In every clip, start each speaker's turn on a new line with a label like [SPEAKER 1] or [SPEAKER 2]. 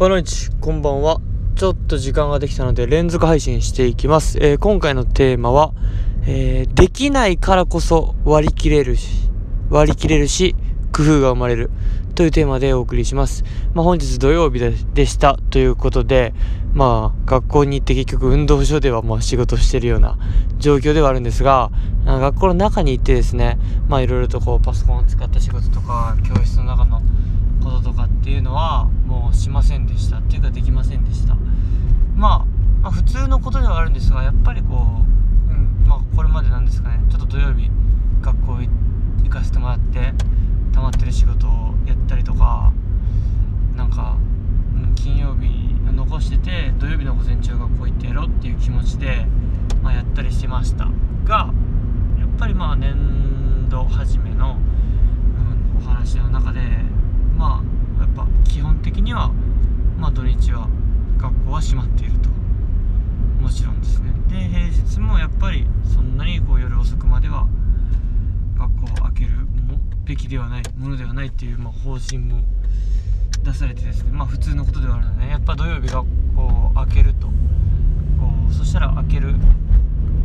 [SPEAKER 1] バノイチこんばんは。ちょっと時間ができたので連続配信していきます、えー今回のテーマは、えーできないからこそ割り切れるし割り切れるし工夫が生まれる。というテーマでお送りします、まあ、本日土曜日でした。ということでまあ学校に行って結局運動場ではまあ仕事してるような状況ではあるんですが学校の中に行ってですねまあいろいろとこうパソコンを使った仕事とか教室の中のこととかっていうのはもうしませんでした。っていうかできませんでした、まあ、まあ普通のことではあるんですがやっぱりこう、うんまあ、これまでなんですかね。ちょっと土曜日学校行かせてもらって溜まってる仕事をやったりとかなんか、うん金曜日残してて土曜日の午前中学校行ってやろうっていう気持ちで、まあ、やったりしてました。がやっぱりまあ年度初めの、うん、お話の中でまあやっぱ基本的には、まあ、土日は学校は閉まっていると。もちろんですね。で平日もやっぱりそんなにこう夜遅くまでは学校を開けるもべきではないものではないっていう、まあ、方針も出されてですねまあ普通のことではあるので、やっぱ土曜日学校を開けると。こうそしたら開ける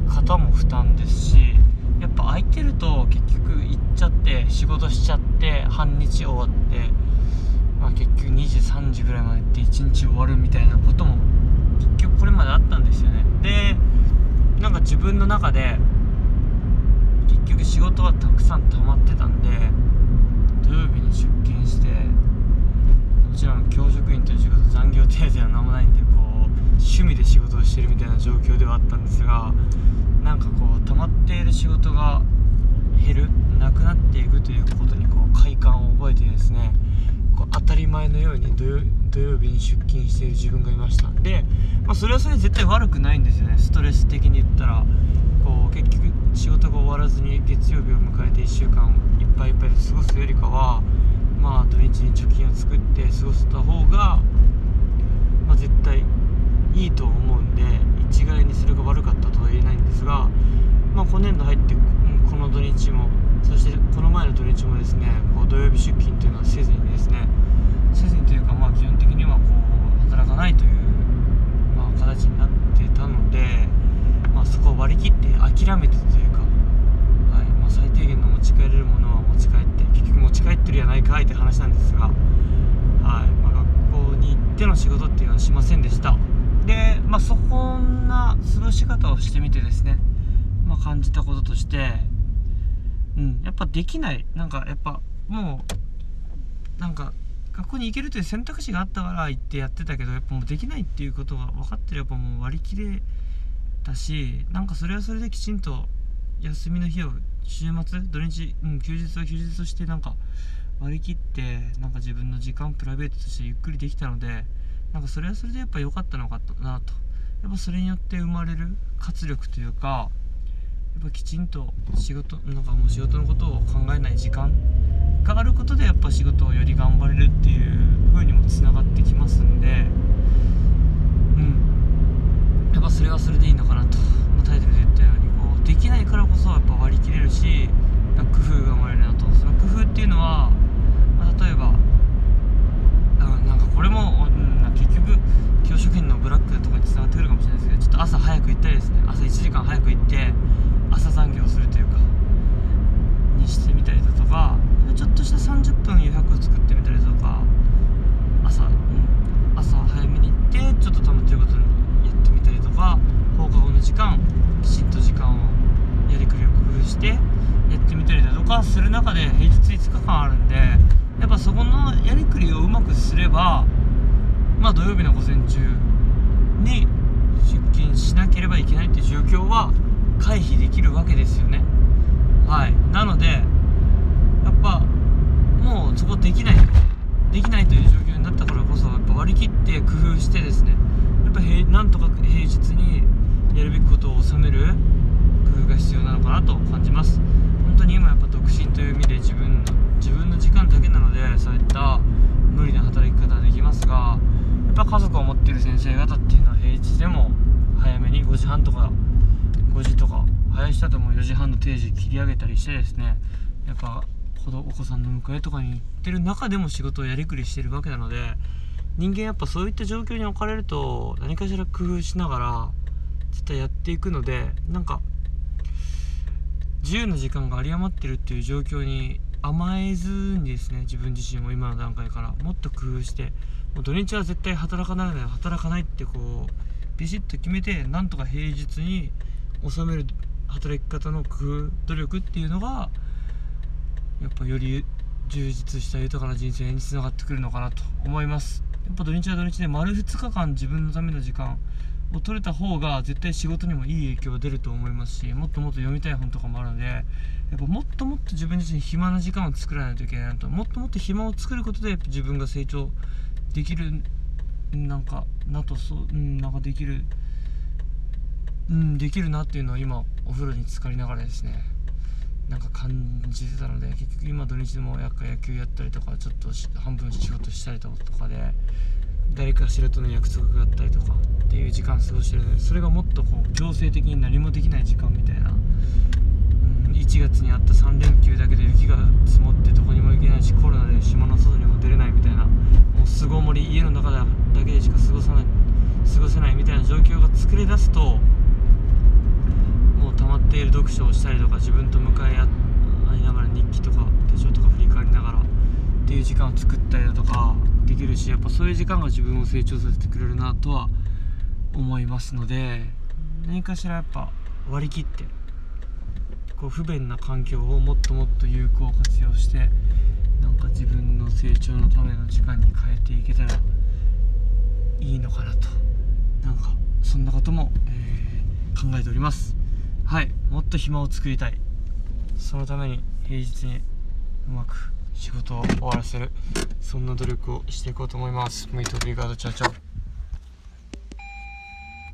[SPEAKER 1] 方も負担ですしやっぱ空いてると結局行っちゃって仕事しちゃって半日終わって、まあ、結局2時3時ぐらいまで行って1日終わるみたいなことも結局これまであったんですよね。でなんか自分の中で結局仕事はたくさん溜まってたんで土曜日に出勤してもちろん教職員という仕事残業手当は何もないんでこう趣味で仕事をしてるみたいな状況ではあったんですがなんかこう溜まっている仕事が減るなくなっていくということにこう快感を覚えてですねこう当たり前のように土曜日に出勤している自分がいました。で、まあ、それはそれで絶対悪くないんですよね。ストレス的に言ったら。こう結局仕事が終わらずに月曜日を迎えて1週間いっぱいいっぱいで過ごすよりかはまあ土日に貯金を作って過ごした方が、まあ、絶対いいと思う。で一概にそれが悪かったとは言えないんですが、まあ、今年度入ってこの土日もそしてこの前の土日もですねこう土曜日出勤というのはせずにですねせずにというかまあ基本的にはこう働かないという、まあ、形になってたので、まあ、そこを割り切って諦めてというか、はいまあ、最低限の持ち帰れるものは持ち帰って結局持ち帰ってるやないかいって話なんですが、っての仕事っていうのはしませんでした。で、まあ、そこんな過ごし方をしてみてですね、まあ、感じたこととしてうんやっぱできない。なんかやっぱもうなんか学校に行けるという選択肢があったから行ってやってたけどやっぱもうできないっていうことが分かってればもう割り切れたしなんかそれはそれできちんと休みの日を週末土日、うん、休日は休日としてなんか割り切ってなんか自分の時間プライベートとしてゆっくりできたのでなんかそれはそれでやっぱ良かったのかなと。やっぱそれによって生まれる活力というかやっぱきちんと仕事なんかもう仕事のことを考えない時間があることでやっぱ仕事をより頑張れるっていう風にもつながってきますんでうんやっぱそれはそれでいいのかなと、まあタイトルで言ったようにこうできないからこそやっぱ割り切れるしなんか工夫が生まれるなとその工夫っていうのは、まあ、例えばあなんかこれも、うん、なんか結局教職員のブラックとかにつながってくるかもしれないですけどちょっと朝早く行ったりですね朝1時間早く行って朝残業をするというかにしてみたりだとかちょっとした30分余白を作ってみたりだとか朝、うん、朝早めに行ってちょっと溜まってることにやってみたりとか放課後の時間きちんと時間をやりくりを工夫してやってみたりだとかする中で平日5日間あるんでやっぱそこのやりくりをうまくすればまあ土曜日の午前中に出勤しなければいけないっていう状況は回避できるわけですよね。はい。なのでやっぱもうそこできないできないという状況になったからこそやっぱ割り切って工夫してですねやっぱ平なんとか平日にやるべきことを収める工夫が必要なのかなと感じます。本当に今やっぱ独身という意味で自分の自分の時間だけなのでそういった無理な働き方はできますがやっぱ家族を持ってる先生方っていうのは平日でも早めに5時半とか5時とか早い人だとも4時半の定時切り上げたりしてですねやっぱお子さんの迎えとかに行ってる中でも仕事をやりくりしてるわけなので人間やっぱそういった状況に置かれると何かしら工夫しながら絶対やっていくのでなんか自由な時間が有り余ってるっていう状況に甘えずにですね自分自身も今の段階からもっと工夫してもう土日は絶対働かないので働かないってこうビシッと決めてなんとか平日に収める働き方の工夫努力っていうのがやっぱより充実した豊かな人生につながってくるのかなと思います。やっぱ土日は土日で丸2日間自分のための時間を取れた方が絶対仕事にもいい影響が出ると思いますしもっともっと読みたい本とかもあるのでやっぱもっともっと自分自身暇な時間を作らないといけないなともっともっと暇を作ることで自分が成長できるなんかなとそう、ん、なんかできるうんできるなっていうのは今お風呂に浸かりながらですね。なんか感じてたので結局今土日でもやっぱ野球やったりとかちょっと半分仕事したりとかで誰かしらとの約束があったりとかっていう時間過ごしてるのでそれがもっとこう強制的に何もできない時間みたいな、うん、1月にあった3連休だけで雪が積もってどこにも行けないしコロナで島の外にも出れないみたいなもう巣ごもり家の中だけでしか過ごさない過ごせないみたいな状況が作り出すともう溜まっている読書をしたりとか自分と向かい合いながら日記とか手帳とか振り返りながらっていう時間を作ったりだとかできるしやっぱそういう時間が自分を成長させてくれるなとは思いますので何かしらやっぱ割り切ってこう不便な環境をもっともっと有効活用してなんか自分の成長のための時間に変えていけたらいいのかなと。なんかそんなことも、えー、考えております。はい。もっと暇を作りたい。そのために平日にうまく仕事を終わらせる。そんな努力をしていこうと思います。ムイトビーガードチャチャ